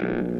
Mm-hmm.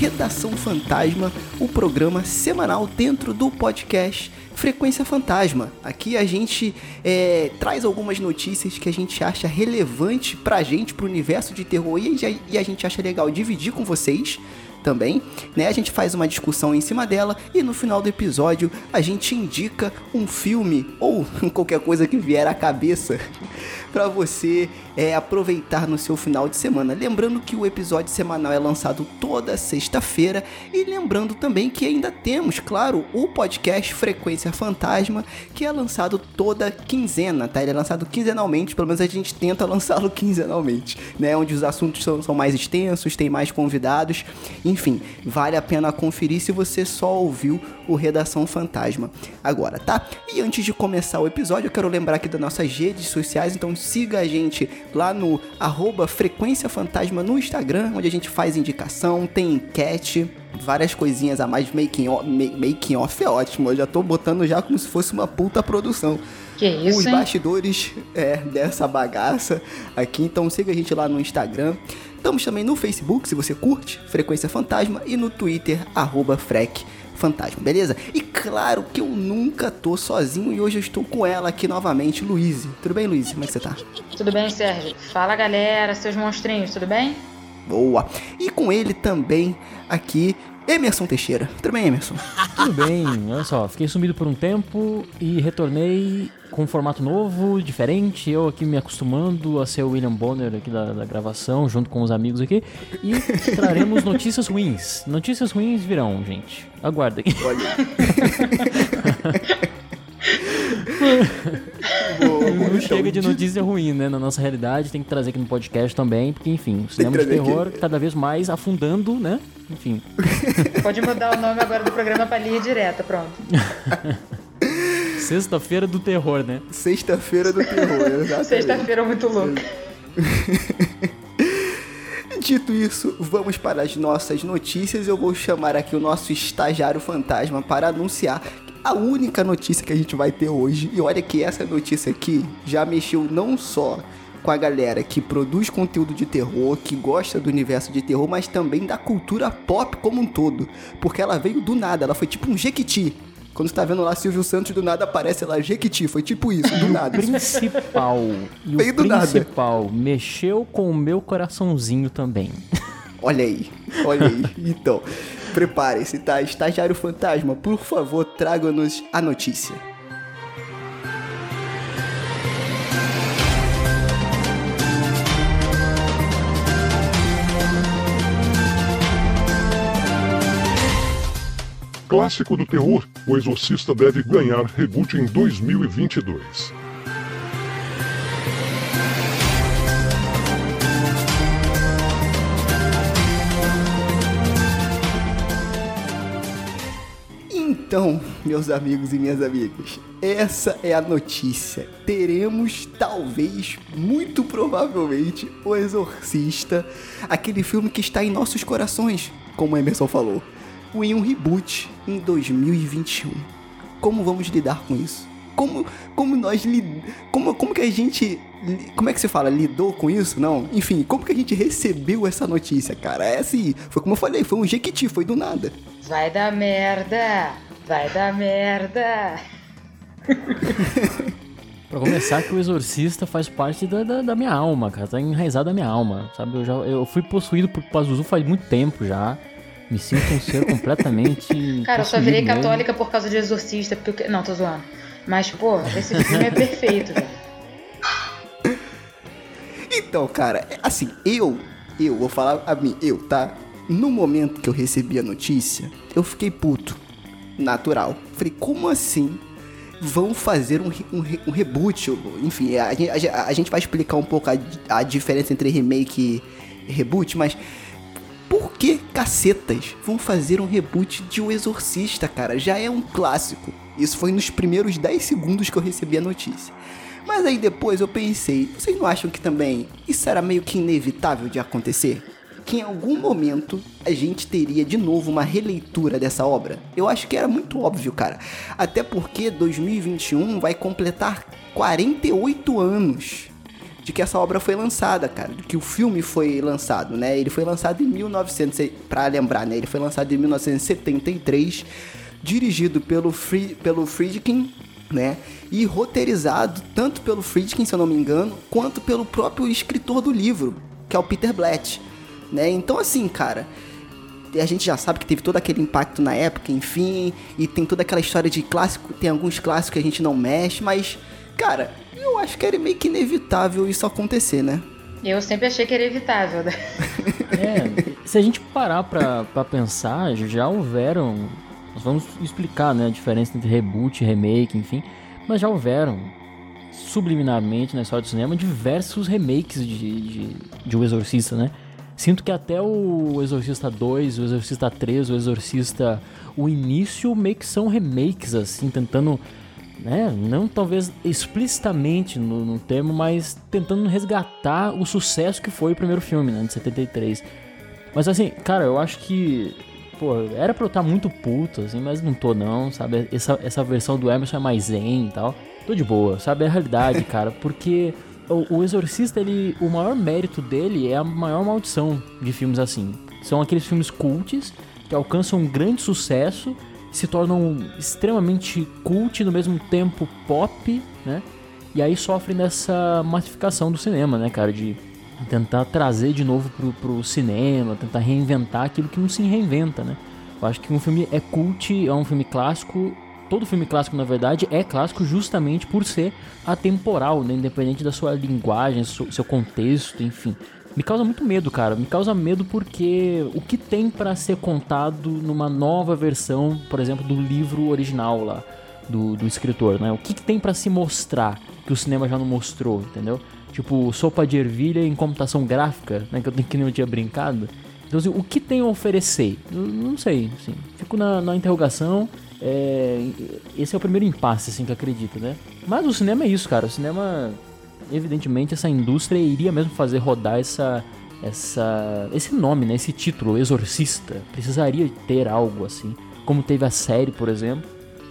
Redação Fantasma, o programa semanal dentro do podcast Frequência Fantasma. Aqui a gente é, traz algumas notícias que a gente acha relevante pra gente, pro universo de terror e a, e a gente acha legal dividir com vocês também, né? A gente faz uma discussão em cima dela e no final do episódio a gente indica um filme ou qualquer coisa que vier à cabeça para você é, aproveitar no seu final de semana. Lembrando que o episódio semanal é lançado toda sexta-feira e lembrando também que ainda temos, claro, o podcast Frequência Fantasma, que é lançado toda quinzena, tá? Ele é lançado quinzenalmente, pelo menos a gente tenta lançá-lo quinzenalmente, né? Onde os assuntos são, são mais extensos, tem mais convidados, enfim, vale a pena conferir se você só ouviu o Redação Fantasma agora, tá? E antes de começar o episódio, eu quero lembrar aqui das nossas redes sociais, então siga a gente lá no arroba Frequência Fantasma no Instagram, onde a gente faz indicação, tem enquete, várias coisinhas a mais. Making off, making off é ótimo, eu já tô botando já como se fosse uma puta produção. Que isso, Os hein? bastidores é, dessa bagaça aqui, então siga a gente lá no Instagram. Estamos também no Facebook, se você curte, Frequência Fantasma, e no Twitter, arroba Frec Fantasma, beleza? E claro que eu nunca tô sozinho e hoje eu estou com ela aqui novamente, Luíse. Tudo bem, Luíse? Como é que você tá? Tudo bem, Sérgio? Fala, galera, seus monstrinhos, tudo bem? Boa! E com ele também aqui, Emerson Teixeira. Tudo bem, Emerson? Tudo bem, olha só, fiquei sumido por um tempo e retornei com um formato novo, diferente, eu aqui me acostumando a ser o William Bonner aqui da, da gravação, junto com os amigos aqui, e traremos notícias ruins. Notícias ruins virão, gente. Aguardem. Boa, Não então, chega de notícia ruim, né? Na nossa realidade, tem que trazer aqui no podcast também, porque, enfim, o cinema de trazer aqui. terror cada vez mais afundando, né? Enfim. Pode mudar o nome agora do programa pra linha direta, pronto. Sexta-feira do terror, né? Sexta-feira do terror, exatamente. Sexta-feira muito louca. Dito isso, vamos para as nossas notícias. Eu vou chamar aqui o nosso estagiário fantasma para anunciar a única notícia que a gente vai ter hoje. E olha que essa notícia aqui já mexeu não só com a galera que produz conteúdo de terror, que gosta do universo de terror, mas também da cultura pop como um todo. Porque ela veio do nada, ela foi tipo um jequiti. Quando você tá vendo lá Silvio Santos, do nada aparece lá jequiti. Foi tipo isso, do nada. principal e Veio o do nada. principal mexeu com o meu coraçãozinho também. Olha aí, olha aí. Então, prepare-se, tá? Estagiário Fantasma, por favor, traga-nos a notícia. Clássico do terror, O Exorcista deve ganhar reboot em 2022. Então, meus amigos e minhas amigas, essa é a notícia. Teremos, talvez, muito provavelmente, O Exorcista, aquele filme que está em nossos corações, como Emerson falou, em um reboot em 2021. Como vamos lidar com isso? Como, como nós lid... como, como que a gente como é que se fala lidou com isso não enfim como que a gente recebeu essa notícia cara é assim foi como eu falei foi um jequiti foi do nada Vai dar merda! Vai dar merda! Pra começar, que o Exorcista faz parte da, da, da minha alma, cara. Tá enraizado na minha alma, sabe? Eu, já, eu fui possuído por Pazuzu faz muito tempo já. Me sinto um ser completamente. Cara, eu só virei mesmo. católica por causa de Exorcista, porque... Não, tô zoando. Mas, pô, esse filme é perfeito, velho. Então, cara, assim, eu, eu vou falar a mim, eu, tá? No momento que eu recebi a notícia, eu fiquei puto. Natural. Falei, como assim? Vão fazer um, um, um reboot? Enfim, a, a, a, gente vai explicar um pouco a, a diferença entre remake e reboot, mas por que cacetas vão fazer um reboot de O Exorcista, cara? Já é um clássico. Isso foi nos primeiros 10 segundos que eu recebi a notícia. Mas aí depois eu pensei, vocês não acham que também isso era meio que inevitável de acontecer? Que em algum momento a gente teria de novo uma releitura dessa obra? Eu acho que era muito óbvio, cara. Até porque 2021 vai completar 48 anos de que essa obra foi lançada, cara, de que o filme foi lançado, né? Ele foi lançado em 1900, para lembrar, né? Ele foi lançado em 1973, dirigido pelo pelo Friedkin né? E roteirizado tanto pelo Friedkin, se eu não me engano, quanto pelo próprio escritor do livro, que é o Peter Blatt, né? Então assim, cara, a gente já sabe que teve todo aquele impacto na época, enfim, e tem toda aquela história de clássico, tem alguns clássicos que a gente não mexe, mas, cara, eu acho que era meio que inevitável isso acontecer, né? Eu sempre achei que era evitável, né? é, se a gente parar pra, pra pensar, já houveram nós vamos explicar né, a diferença entre reboot, remake, enfim. Mas já houveram, subliminarmente na história do cinema, diversos remakes de, de, de O Exorcista, né? Sinto que até o Exorcista 2, o Exorcista 3, o Exorcista. O início meio que são remakes, assim, tentando. Né, não talvez explicitamente no, no termo, mas tentando resgatar o sucesso que foi o primeiro filme, né, de 73. Mas assim, cara, eu acho que pô, era pra eu estar tá muito puto, assim, mas não tô não, sabe? Essa, essa versão do Emerson é mais zen e tal. Tô de boa, sabe? É a realidade, cara, porque o, Exorcista, ele, o maior mérito dele é a maior maldição de filmes assim. São aqueles filmes cults que alcançam um grande sucesso, se tornam extremamente cult no mesmo tempo pop, né? E aí sofrem dessa massificação do cinema, né, cara? De tentar trazer de novo pro, pro cinema, tentar reinventar aquilo que não se reinventa, né? Eu acho que um filme é cult, é um filme clássico. Todo filme clássico, na verdade, é clássico justamente por ser atemporal, né? Independente da sua linguagem, seu contexto, enfim. Me causa muito medo, cara. Me causa medo porque o que tem para ser contado numa nova versão, por exemplo, do livro original lá, do, do escritor, né? O que, que tem para se mostrar que o cinema já não mostrou, entendeu? Tipo, sopa de ervilha em computação gráfica, né? Que eu, que nem eu tinha brincado. Então, assim, o que tem a oferecer? Eu, não sei, assim. Fico na, na interrogação. É, esse é o primeiro impasse, assim, que acredito, né? Mas o cinema é isso, cara. O cinema, evidentemente, essa indústria iria mesmo fazer rodar essa, essa, esse nome, né? Esse título, Exorcista. Precisaria ter algo assim. Como teve a série, por exemplo.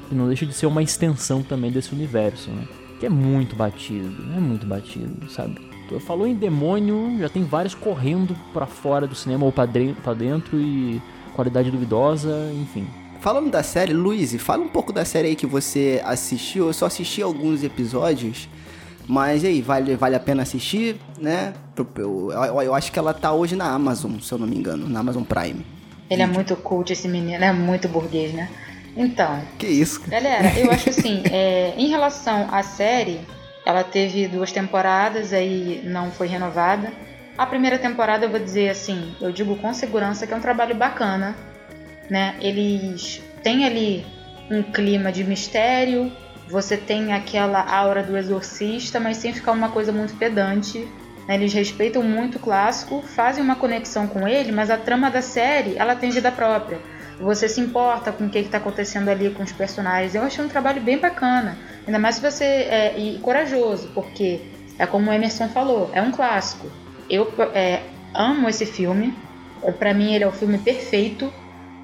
Que não deixa de ser uma extensão também desse universo, né? que é muito batido, é muito batido, sabe? Falou em demônio, já tem vários correndo para fora do cinema ou para dentro e qualidade duvidosa, enfim. Falando da série, Luiz, fala um pouco da série aí que você assistiu. Eu só assisti alguns episódios, mas aí, vale, vale a pena assistir, né? Eu, eu, eu acho que ela tá hoje na Amazon, se eu não me engano, na Amazon Prime. Ele é muito cult, esse menino, é muito burguês, né? Então. Que isso? Galera, eu acho assim, é, em relação à série, ela teve duas temporadas, aí não foi renovada. A primeira temporada eu vou dizer assim, eu digo com segurança que é um trabalho bacana, né? Eles têm ali um clima de mistério, você tem aquela aura do exorcista, mas sem ficar uma coisa muito pedante. Né? Eles respeitam muito o clássico, fazem uma conexão com ele, mas a trama da série ela tem vida própria você se importa com o que está acontecendo ali com os personagens. Eu achei um trabalho bem bacana, ainda mais se você é e corajoso, porque é como o Emerson falou, é um clássico. Eu é, amo esse filme, para mim ele é o filme perfeito,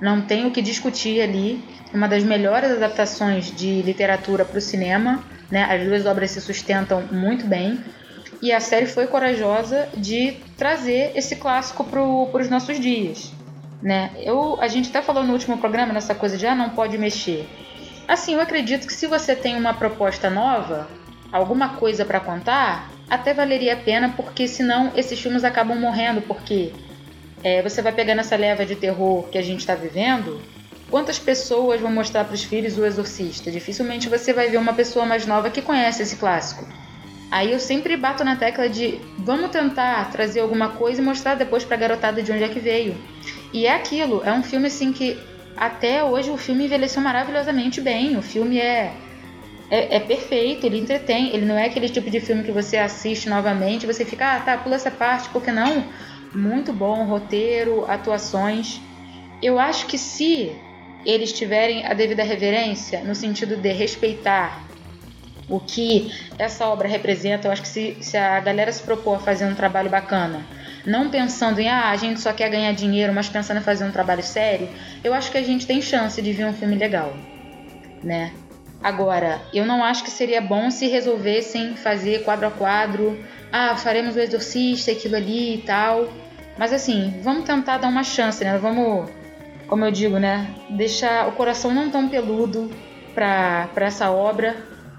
não tem o que discutir ali. Uma das melhores adaptações de literatura para o cinema, né? As duas obras se sustentam muito bem. E a série foi corajosa de trazer esse clássico para os nossos dias né? Eu, a gente até falou no último programa nessa coisa de ah, não pode mexer. Assim, eu acredito que se você tem uma proposta nova, alguma coisa para contar, até valeria a pena, porque senão esses filmes acabam morrendo, porque é, você vai pegar nessa leva de terror que a gente está vivendo. Quantas pessoas vão mostrar para os filhos o Exorcista? Dificilmente você vai ver uma pessoa mais nova que conhece esse clássico. Aí eu sempre bato na tecla de vamos tentar trazer alguma coisa e mostrar depois para a garotada de onde é que veio. E é aquilo, é um filme assim que até hoje o filme envelheceu maravilhosamente bem. O filme é, é, é, perfeito, ele entretém. Ele não é aquele tipo de filme que você assiste novamente você fica, ah, tá, pula essa parte, porque não? Muito bom, roteiro, atuações. Eu acho que se eles tiverem a devida reverência, no sentido de respeitar o que essa obra representa, eu acho que se, se a galera se propor a fazer um trabalho bacana, não pensando em, ah, a gente só quer ganhar dinheiro, mas pensando em fazer um trabalho sério, eu acho que a gente tem chance de ver um filme legal, né? Agora, eu não acho que seria bom se resolvessem fazer quadro a quadro, ah, faremos o exorcista, aquilo ali e tal. Mas assim, vamos tentar dar uma chance, né? Vamos, como eu digo, né? Deixar o coração não tão peludo para essa obra.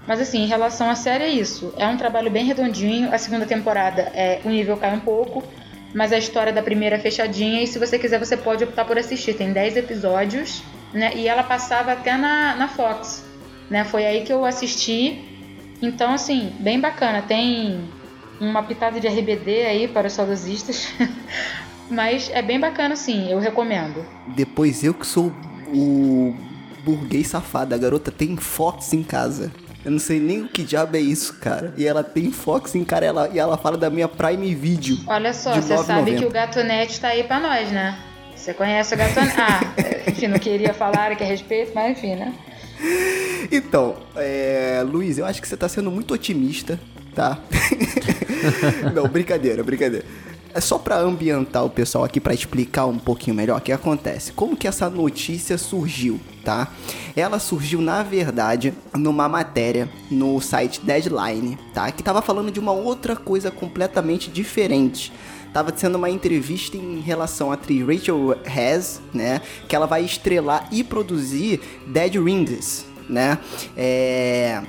Mas assim, em relação à série é isso. É um trabalho bem redondinho. A segunda temporada é o nível cai um pouco, mas a história da primeira é fechadinha e se você quiser você pode optar por assistir. Tem 10 episódios, né? E ela passava até na, na Fox, né? Foi aí que eu assisti. Então, assim, bem bacana. Tem uma pitada de RBD aí para os saudosistas. Mas é bem bacana, sim. Eu recomendo. Depois eu que sou o burguês safado. A garota tem Fox em casa. Eu não sei nem o que diabo é isso, cara. E ela tem Fox em cara ela, e ela fala da minha Prime Video. Olha só, você sabe que o Gato Net tá aí pra nós, né? Você conhece o Gato Net? Ah, enfim, não queria falar aqui a respeito, mas enfim, né? Então, é, Luiz, eu acho que você tá sendo muito otimista, tá? não, brincadeira, brincadeira. É só para ambientar o pessoal aqui para explicar um pouquinho melhor o que acontece. Como que essa notícia surgiu, tá? Ela surgiu na verdade numa matéria no site Deadline, tá? Que tava falando de uma outra coisa completamente diferente tava sendo uma entrevista em relação à atriz Rachel Hess, né? Que ela vai estrelar e produzir Dead Rings, né? É...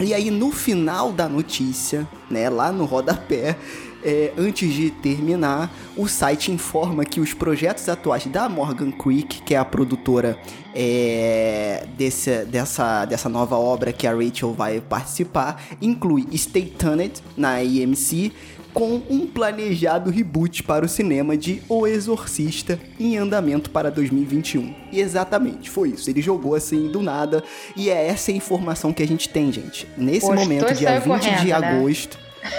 E aí no final da notícia, né? Lá no rodapé, é, antes de terminar, o site informa que os projetos atuais da Morgan Creek, que é a produtora é, desse, dessa, dessa nova obra que a Rachel vai participar, inclui Stay Tuned na AMC, com um planejado reboot para o cinema de O Exorcista em andamento para 2021. E exatamente, foi isso. Ele jogou assim do nada e é essa a informação que a gente tem, gente. Nesse momento, dia 20 correndo, de né? agosto.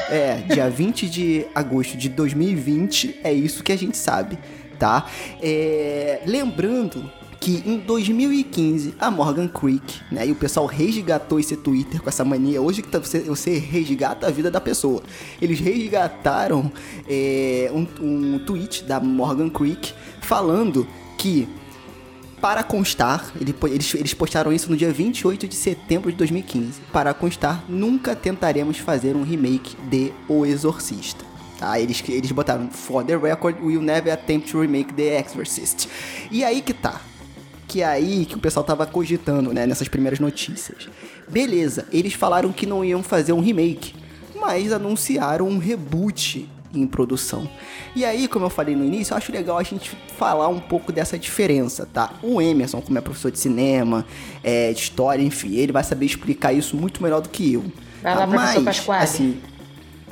É, dia 20 de agosto de 2020, é isso que a gente sabe, tá? É, lembrando que em 2015 a Morgan Creek, né, e o pessoal resgatou esse Twitter com essa mania. Hoje que tá, você, você resgata a vida da pessoa. Eles resgataram é, um, um tweet da Morgan Creek falando que para constar, eles, eles postaram isso no dia 28 de setembro de 2015. Para constar, nunca tentaremos fazer um remake de O Exorcista. Tá? Eles, eles botaram, for the record, we'll never attempt to remake The Exorcist. E aí que tá. Que é aí que o pessoal tava cogitando, né, nessas primeiras notícias. Beleza, eles falaram que não iam fazer um remake, mas anunciaram um reboot em produção. E aí, como eu falei no início, eu acho legal a gente falar um pouco dessa diferença, tá? O Emerson, como é professor de cinema, é, de história, enfim, ele vai saber explicar isso muito melhor do que eu. Vai lá, Mas, professor Pasquale. Assim,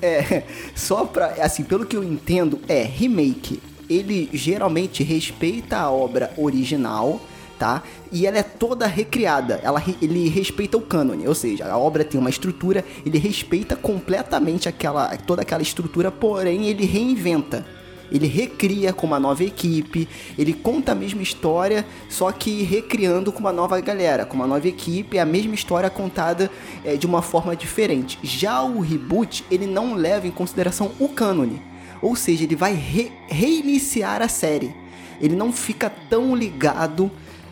é, só pra, assim, pelo que eu entendo, é remake. Ele geralmente respeita a obra original, tá? E ela é toda recriada. Ela, ele respeita o cânone, ou seja, a obra tem uma estrutura, ele respeita completamente aquela, toda aquela estrutura, porém ele reinventa. Ele recria com uma nova equipe, ele conta a mesma história, só que recriando com uma nova galera, com uma nova equipe, a mesma história contada é, de uma forma diferente. Já o reboot, ele não leva em consideração o cânone, ou seja, ele vai re reiniciar a série. Ele não fica tão ligado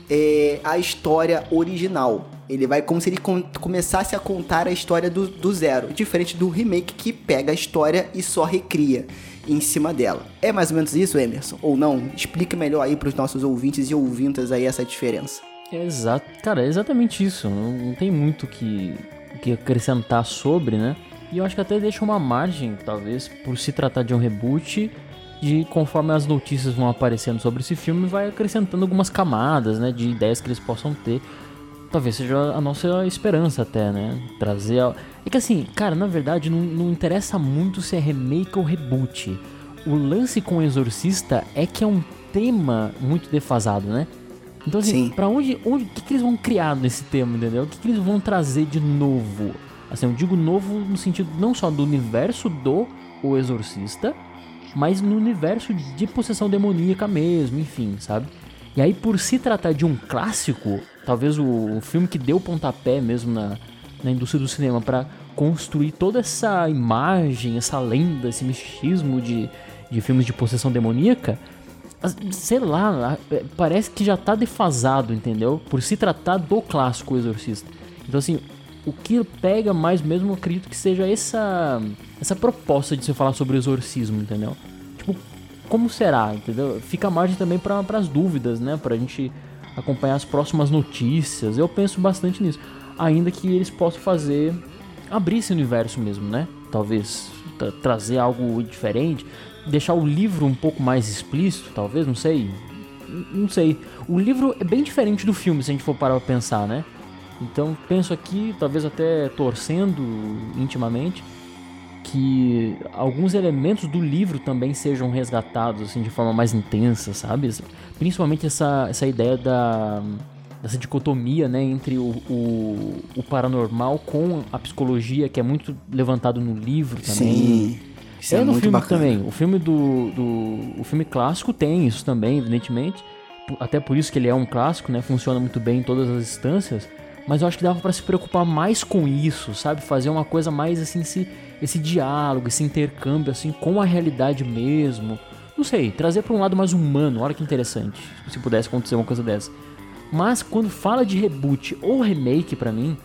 é, a história original. Ele vai como se ele com, começasse a contar a história do, do zero, diferente do remake que pega a história e só recria em cima dela. É mais ou menos isso, Emerson? Ou não? Explica melhor aí para os nossos ouvintes e ouvintas aí essa diferença. Exato, cara, é exatamente isso. Não, não tem muito que que acrescentar sobre, né? E eu acho que até deixa uma margem, talvez, por se tratar de um reboot, de conforme as notícias vão aparecendo sobre esse filme, vai acrescentando algumas camadas, né, de ideias que eles possam ter. Talvez seja a nossa esperança até, né? Trazer. A... É que assim, cara, na verdade não, não interessa muito se é remake ou reboot. O lance com o Exorcista é que é um tema muito defasado, né? Então, assim, Sim. pra onde. onde o que, que eles vão criar nesse tema, entendeu? O que, que eles vão trazer de novo? Assim, eu digo novo no sentido não só do universo do O Exorcista, mas no universo de possessão demoníaca mesmo, enfim, sabe? E aí, por se tratar de um clássico, talvez o, filme que deu pontapé mesmo na, na indústria do cinema para construir toda essa imagem, essa lenda, esse misticismo de, de filmes de possessão demoníaca, sei lá, é, parece que já tá defasado, entendeu? Por se tratar do clássico Exorcista. Então, assim, o que pega mais mesmo, eu acredito que seja essa, essa proposta de se falar sobre exorcismo, entendeu? Como será, entendeu? Fica a margem também para as dúvidas, né? Pra gente acompanhar as próximas notícias. Eu penso bastante nisso. Ainda que eles possam fazer. abrir esse universo mesmo, né? Talvez tra trazer algo diferente deixar o livro um pouco mais explícito, talvez, não sei. Não sei. O livro é bem diferente do filme, se a gente for parar pra pensar, né? Então penso aqui, talvez até torcendo intimamente, que alguns elementos do livro também sejam resgatados assim de forma mais intensa, sabe? Principalmente essa, essa ideia da dessa dicotomia né, entre o, o, o paranormal com a psicologia, que é muito levantado no livro também. Sim. Isso é, é no filme bacana. também. O filme do, do. O filme clássico tem isso também, evidentemente. Até por isso que ele é um clássico, né? Funciona muito bem em todas as instâncias. Mas eu acho que dava para se preocupar mais com isso, sabe? Fazer uma coisa mais assim, esse, esse diálogo, esse intercâmbio, assim, com a realidade mesmo. Não sei, trazer para um lado mais humano, olha que interessante. Se pudesse acontecer uma coisa dessa. Mas quando fala de reboot ou remake para mim,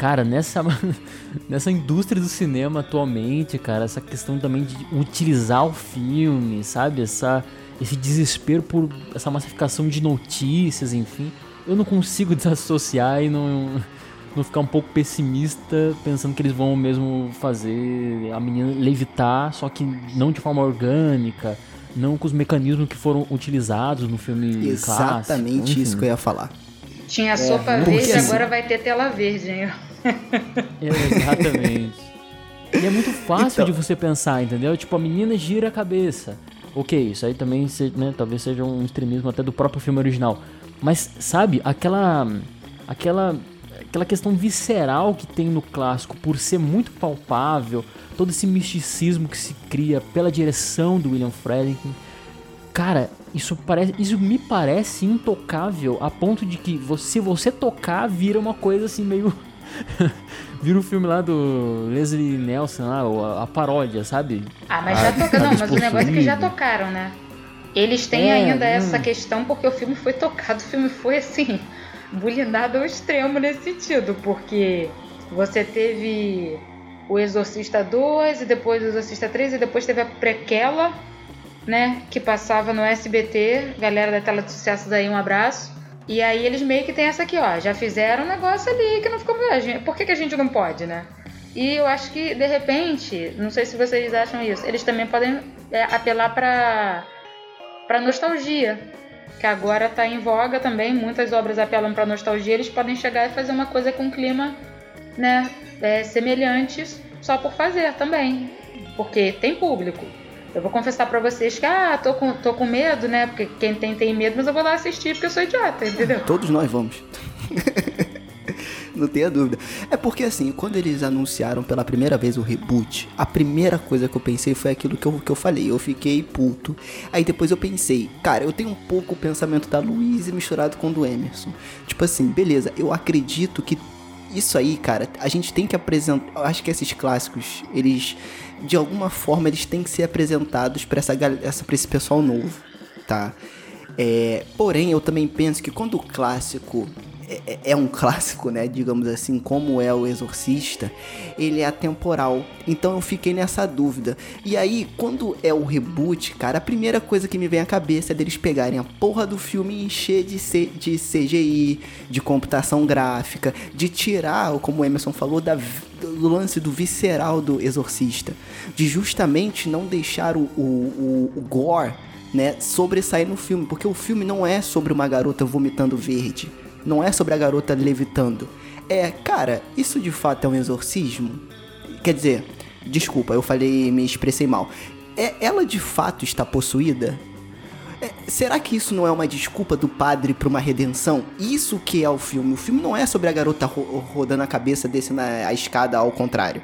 Cara, nessa, nessa indústria do cinema atualmente, cara, essa questão também de utilizar o filme, sabe? Essa, esse desespero por essa massificação de notícias, enfim. Eu não consigo desassociar e não, não ficar um pouco pessimista pensando que eles vão mesmo fazer a menina levitar, só que não de forma orgânica, não com os mecanismos que foram utilizados no filme Exatamente clássico. Exatamente isso que eu ia falar. Tinha sopa é, verde, assim, agora vai ter tela verde, hein? É, exatamente. e é muito fácil então... de você pensar, entendeu? Tipo, a menina gira a cabeça. Ok, isso aí também né, talvez seja um extremismo até do próprio filme original. Mas, sabe, aquela. aquela. Aquela questão visceral que tem no clássico, por ser muito palpável, todo esse misticismo que se cria pela direção do William Friedkin. Cara, isso, parece, isso me parece intocável a ponto de que você, se você tocar, vira uma coisa assim meio Vira o um filme lá do Leslie Nelson, lá, a, paródia, sabe? Ah, mas já tocaram. Não, mas o negócio é que já tocaram, né? Eles têm é, ainda hum. essa questão porque o filme foi tocado, o filme foi assim, bulinado ao extremo nesse sentido, porque você teve o Exorcista 2 e depois o Exorcista 3 e depois teve a prequela, né, que passava no SBT, galera da tela de sucesso daí, um abraço. E aí eles meio que tem essa aqui, ó, já fizeram um negócio ali que não ficou. Por que, que a gente não pode, né? E eu acho que, de repente, não sei se vocês acham isso, eles também podem é, apelar para para nostalgia, que agora está em voga também, muitas obras apelam para nostalgia, eles podem chegar e fazer uma coisa com clima, né, é, semelhantes só por fazer também, porque tem público. Eu vou confessar para vocês que, ah, tô com, tô com medo, né? Porque quem tem, tem medo, mas eu vou lá assistir porque eu sou idiota, entendeu? Todos nós vamos. Não tenha dúvida. É porque assim, quando eles anunciaram pela primeira vez o reboot, a primeira coisa que eu pensei foi aquilo que eu, que eu falei. Eu fiquei puto. Aí depois eu pensei, cara, eu tenho um pouco o pensamento da Luísa misturado com o do Emerson. Tipo assim, beleza, eu acredito que isso aí, cara, a gente tem que apresentar. Acho que esses clássicos, eles de alguma forma eles têm que ser apresentados para essa, essa pra esse pessoal novo, tá? É, porém, eu também penso que quando o clássico é, é, um clássico, né? Digamos assim, como é o Exorcista, ele é atemporal. Então eu fiquei nessa dúvida. E aí, quando é o reboot, cara, a primeira coisa que me vem à cabeça é deles pegarem a porra do filme e encher de, C, de CGI, de computação gráfica, de tirar, como o Emerson falou, da, do lance do visceral do Exorcista. De justamente não deixar o, o, o, o gore né, sobressair no filme, porque o filme não é sobre uma garota vomitando verde não é sobre a garota levitando. É, cara, isso de fato é um exorcismo? Quer dizer, desculpa, eu falei, me expressei mal. É, ela de fato está possuída? É, será que isso não é uma desculpa do padre para uma redenção? Isso que é o filme. O filme não é sobre a garota ro rodando a cabeça descendo a, escada ao contrário.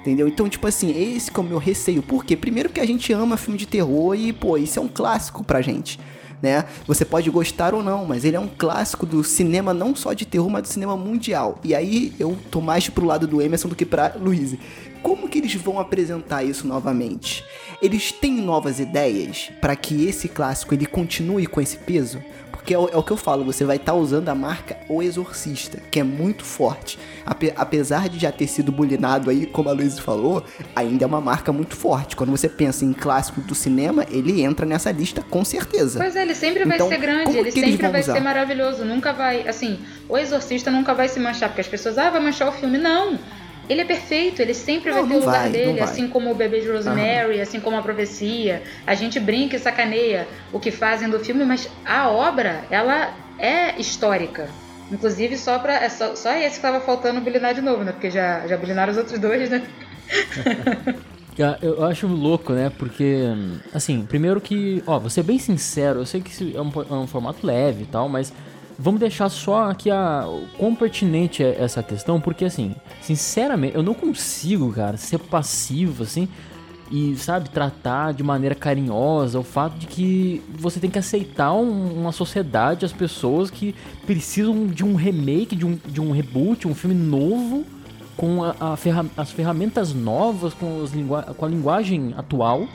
Entendeu? Então, tipo assim, esse é o meu receio. Por quê? Primeiro que a gente ama filme de terror e, pô, isso é um clássico pra gente. Né? Você pode gostar ou não, mas ele é um clássico do cinema não só de terror, mas do cinema mundial. E aí eu tô mais pro lado do Emerson do que pra Luiz. Como que eles vão apresentar isso novamente? Eles têm novas ideias para que esse clássico ele continue com esse peso? Porque é o, é o que eu falo, você vai estar tá usando a marca O Exorcista, que é muito forte. Ape, apesar de já ter sido bulinado aí, como a Luiz falou, ainda é uma marca muito forte. Quando você pensa em clássico do cinema, ele entra nessa lista com certeza. Pois é, ele sempre vai Então, ser grande, ele sempre vai usar? ser maravilhoso, nunca vai, assim, o Exorcista nunca vai se manchar, porque as pessoas, ah, vai manchar o filme. Não! Ele é perfeito, ele sempre Não, vai ter o lugar vai, dele, assim como o bebê de Rosemary, assim como a profecia. A gente brinca e sacaneia o que fazem do filme, mas a obra, ela é histórica. Inclusive, só, pra, é só, só esse que tava faltando bulinar de novo, né? Porque já, já bulinaram os outros dois, né? Ah, Eu acho louco, né? Porque, assim, primeiro que, ó, vou ser bem sincero, eu sei que isso é um, é um formato leve e tal, mas vamos deixar só aqui a quão pertinente é essa questão, porque, assim, sinceramente, eu não consigo, cara, ser passivo, assim, e, sabe, tratar de maneira carinhosa o fato de que você tem que aceitar um- uma sociedade, as pessoas que precisam de um remake, de um, de um reboot, um filme novo com a, a ferra- as ferramentas novas, com, com a linguagem atual,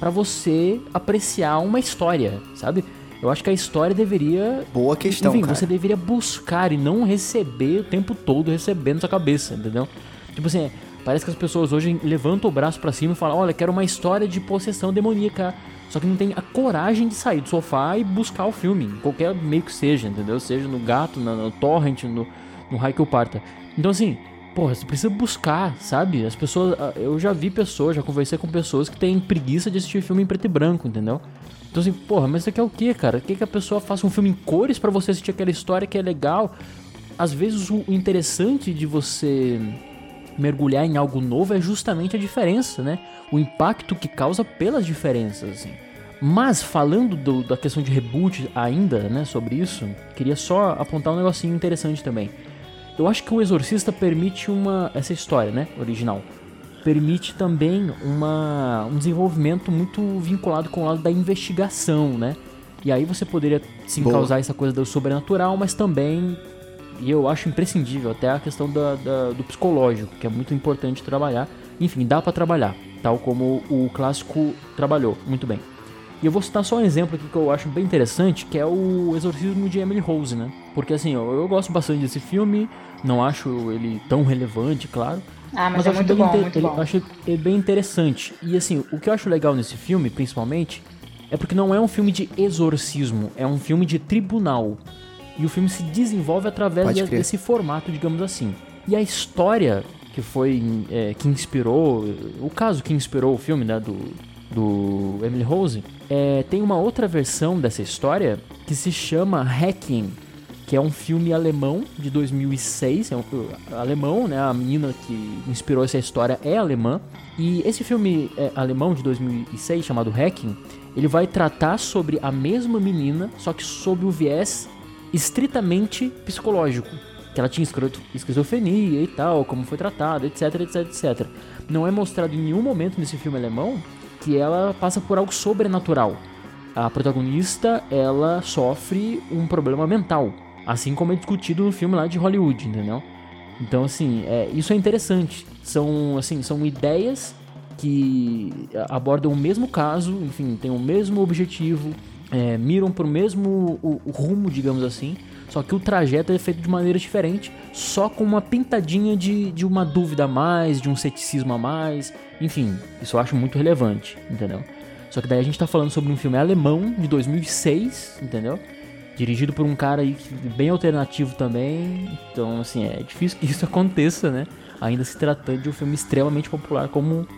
pra você apreciar uma história, sabe? Eu acho que a história deveria. Boa questão, Enfim, cara. você deveria buscar e não receber o tempo todo recebendo na sua cabeça, entendeu? Tipo assim, parece que as pessoas hoje levantam o braço pra cima e falam: Olha, quero uma história de possessão demoníaca. Só que não tem a coragem de sair do sofá e buscar o filme, qualquer meio que seja, entendeu? Seja no gato, no, no torrent, no, no raio que eu parta. Então assim, porra, você precisa buscar, sabe? As pessoas. ah, Eu já vi pessoas, já conversei com pessoas que têm preguiça de assistir filme em preto e branco, entendeu? Então assim, porra, mas você quer o quê, cara? Quer que a pessoa faça um filme em cores pra você assistir aquela história que é legal? Às vezes o interessante de você mergulhar em algo novo é justamente a diferença, né? O impacto que causa pelas diferenças, assim. Mas falando do- da questão de reboot ainda, né, sobre isso, queria só apontar um negocinho interessante também. Eu acho que o Exorcista permite uma essa história, né, original. Permite também uma, um desenvolvimento muito vinculado com o lado da investigação, né? E aí você poderia sim Boa. causar essa coisa do sobrenatural, mas também e eu acho imprescindível até a questão da- da- do psicológico, que é muito importante trabalhar. Enfim, dá pra trabalhar, tal como o clássico trabalhou, muito bem. E eu vou citar só um exemplo aqui que eu acho bem interessante, que é o Exorcismo de Emily Rose, né? Porque assim, eu, eu gosto bastante desse filme, não acho ele tão relevante, claro. Ah, mas, eu é acho muito bom, muito ele- bom. acho ele bem interessante. E assim, o que eu acho legal nesse filme, principalmente, é porque não é um filme de exorcismo, é um filme de tribunal. E o filme se desenvolve através de- desse formato, digamos assim. E a história que foi é, que inspirou o caso que inspirou o filme, né, do do Emily Rose, é, tem uma outra versão dessa história que se chama Hacking, que é um filme alemão de 2006, é um alemão, né? A menina que inspirou essa história é alemã. E esse filme é, alemão de 2006 chamado Hacking, ele vai tratar sobre a mesma menina, só que sob o viés estritamente psicológico. Que ela tinha esquizofrenia e tal, como foi tratada, etc, etc, etc. Não é mostrado em nenhum momento nesse filme alemão que ela passa por algo sobrenatural. A protagonista, ela sofre um problema mental, assim como é discutido no filme lá de Hollywood, entendeu? Então, assim, é, isso é interessante. São, assim, são ideias que abordam o mesmo caso, enfim, têm o mesmo objetivo, é, miram para o mesmo o- o rumo, digamos assim, só que o trajeto é feito de maneira diferente, só com uma pintadinha de, de uma dúvida a mais, de um ceticismo a mais, enfim, isso eu acho muito relevante, entendeu? Só que daí a gente tá falando sobre um filme alemão de 2006, entendeu? Dirigido por um cara aí bem alternativo também, então assim, é difícil que isso aconteça, né? Ainda se tratando de um filme extremamente popular como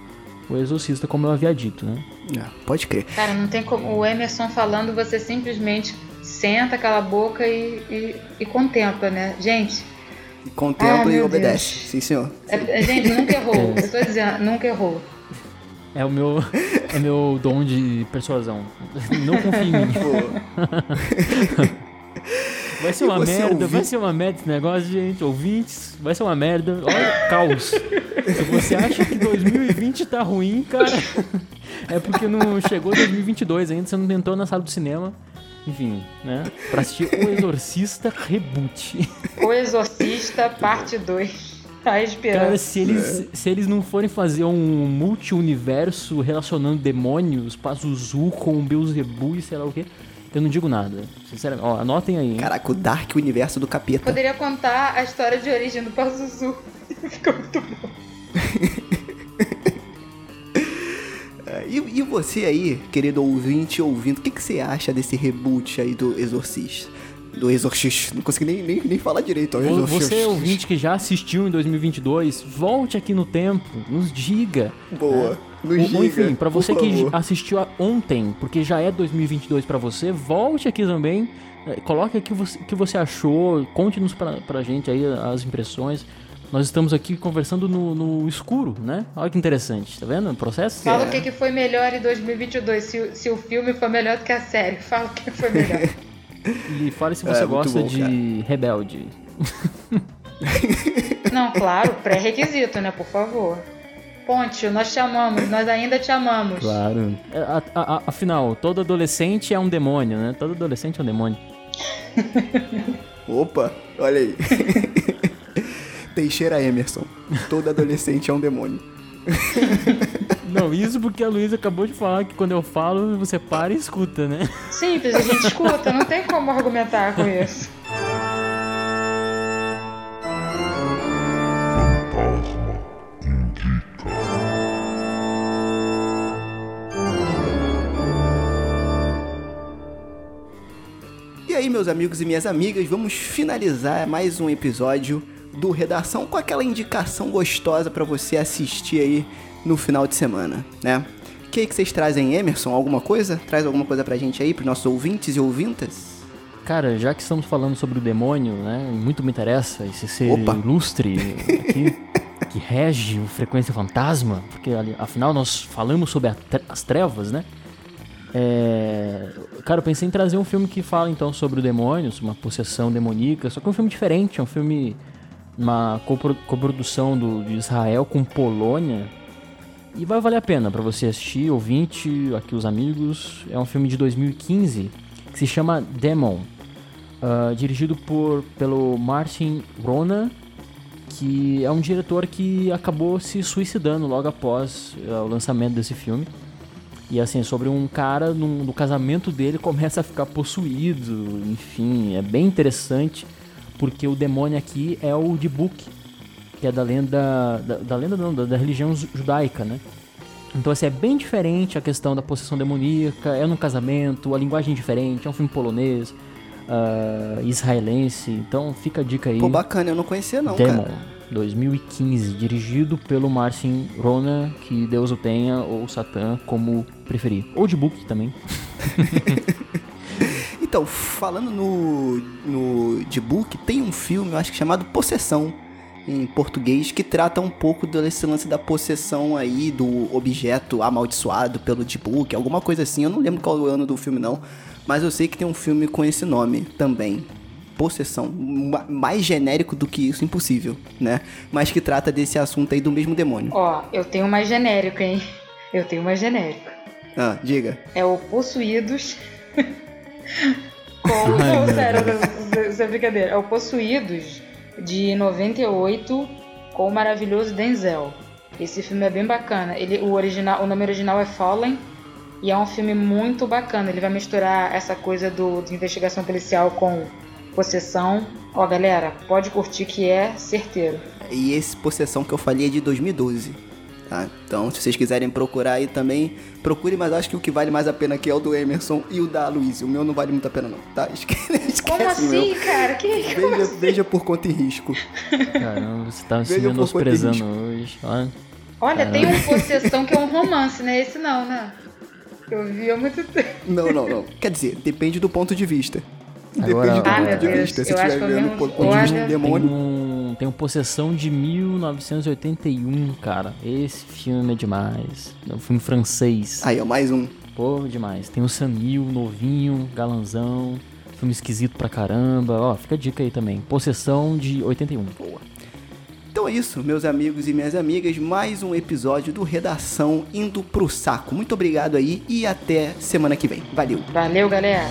O Exorcista, como eu havia dito, né? É, pode crer. Cara, não tem como. O Emerson falando, você simplesmente senta, cala a boca e, e, e contempla, né? Gente, Contempla Ah, e obedece. Sim, senhor. é- é- gente, nunca errou. Eu tô dizendo, nunca errou. É o meu. é meu dom de persuasão. Não confie em mim. Vai ser uma merda, vai ser uma merda esse negócio, gente. Ouvintes, vai ser uma merda. Olha, caos. Se você acha que 2020 tá ruim, cara, é porque não chegou 2022 ainda, você não tentou na sala do cinema. Enfim, né? Pra assistir O Exorcista Reboot. O Exorcista, parte 2. Tá esperando. Cara, se eles, se eles não forem fazer um multi-universo relacionando demônios, Pazuzu com Beelzebub e sei lá o que, eu não digo nada. Sinceramente, ó, anotem aí. Hein? Caraca, o Dark Universo do Capeta. Poderia contar a história de origem do Pazuzu. Ficou muito bom. e, e, você aí, querido ouvinte ouvindo, o que, que você acha desse reboot aí do Exorcista? do Exorcist. Não consegui nem, nem, nem falar direito. Ó, Você, ouvinte que já assistiu em 2022, volte aqui no tempo, nos diga. Boa. É, nos ou, diga, enfim, para você que assistiu ontem, porque já é 2022 para você, volte aqui também. É, coloque aqui o que você achou, conte-nos pra, pra gente aí as impressões. Nós estamos aqui conversando no, no, escuro, né? Olha que interessante, tá vendo o processo? Fala é. o que, que foi melhor em 2022, se, se o filme foi melhor do que a série. Fala o que foi melhor. E fale se você é, gosta bom, de cara. Rebelde. Não, claro, pré-requisito, né? Por favor. Ponte, nós te amamos, nós ainda te amamos. Claro. É, a, a, a, afinal, todo adolescente é um demônio, né? Todo adolescente é um demônio. Opa, olha aí. Teixeira Emerson. Todo adolescente é um demônio. Não, isso porque a Luísa acabou de falar que quando eu falo, você para e escuta, né? Simples, a gente escuta, não tem como argumentar com isso. E aí, meus amigos e minhas amigas, vamos finalizar mais um episódio do Redação com aquela indicação gostosa para você assistir aí no final de semana, né? O que, que vocês trazem, Emerson? Alguma coisa? Traz alguma coisa pra gente aí, pros nossos ouvintes e ouvintas? Cara, já que estamos falando sobre o demônio, né? Muito me interessa esse ser Opa. ilustre aqui, que rege o Frequência Fantasma, porque afinal nós falamos sobre as trevas, né? É... Cara, eu pensei em trazer um filme que fala então sobre o demônio, uma possessão demoníaca, só que é um filme diferente, é um filme uma coprodução do, de Israel com Polônia. E vai valer a pena para você assistir, ouvinte, aqui os amigos. É um filme de 2015 que se chama Demon, uh, dirigido por, pelo Martin Rona, que é um diretor que acabou se suicidando logo após uh, o lançamento desse filme. E assim, sobre um cara num, no casamento dele começa a ficar possuído, enfim, é bem interessante porque o demônio aqui é o de Book, que é da lenda, da, da lenda não, da, da, religião judaica, né? Então assim, é bem diferente a questão da possessão demoníaca, é no casamento, a linguagem é diferente, é um filme polonês, uh, israelense, então fica a dica aí. Pô, bacana, eu não conhecia não, Demon, cara. 2015, dirigido pelo Marcin Rona, que Deus o tenha, ou Satã, como preferir. Ou de Book também. Então, falando no, no de book, tem um filme, eu acho que chamado Possessão, em português, que trata um pouco desse lance da possessão aí, do objeto amaldiçoado pelo D-Book, alguma coisa assim. Eu não lembro qual é o ano do filme, não. Mas eu sei que tem um filme com esse nome também. Possessão. Mais genérico do que isso, impossível, né? Mas que trata desse assunto aí do mesmo demônio. Ó, eu tenho mais genérico, hein? Eu tenho mais genérico. Ah, diga. É o Possuídos. Com, Ai, sério, isso é brincadeira. É o Possuídos, de 98, com o maravilhoso Denzel. Esse filme é bem bacana. Ele, o, original, o nome original é Fallen, e é um filme muito bacana. Ele vai misturar essa coisa do, de investigação policial com possessão. Ó, galera, pode curtir que é certeiro. E esse possessão que eu falei é de 2012 tá? Então, se vocês quiserem procurar aí também, procure, mas acho que o que vale mais a pena aqui é o do Emerson e o da Luiz. O meu não vale muito a pena, não, tá? Esquece, Como assim, cara? Que veja, assim? veja por conta e risco. Caramba, você tá se menosprezando hoje. Olha, Olha tem uma possessão que é um romance, né? Esse não, né? Eu vi há muito tempo. Não, não, não. Quer dizer, depende do ponto de vista. Agora, depende do ah, ponto de Deus, vista. Se estiver vendo por ponto de vista demônio. Tem tenho Possessão de 1981, cara. Esse filme é demais. É um filme francês. Aí, ó, mais um. Pô, demais. Tem o Samil, novinho, galanzão. Filme esquisito pra caramba. Ó, fica a dica aí também. Possessão de 81. Boa. Então é isso, meus amigos e minhas amigas. Mais um episódio do Redação indo pro saco. Muito obrigado aí e até semana que vem. Valeu. Valeu, galera.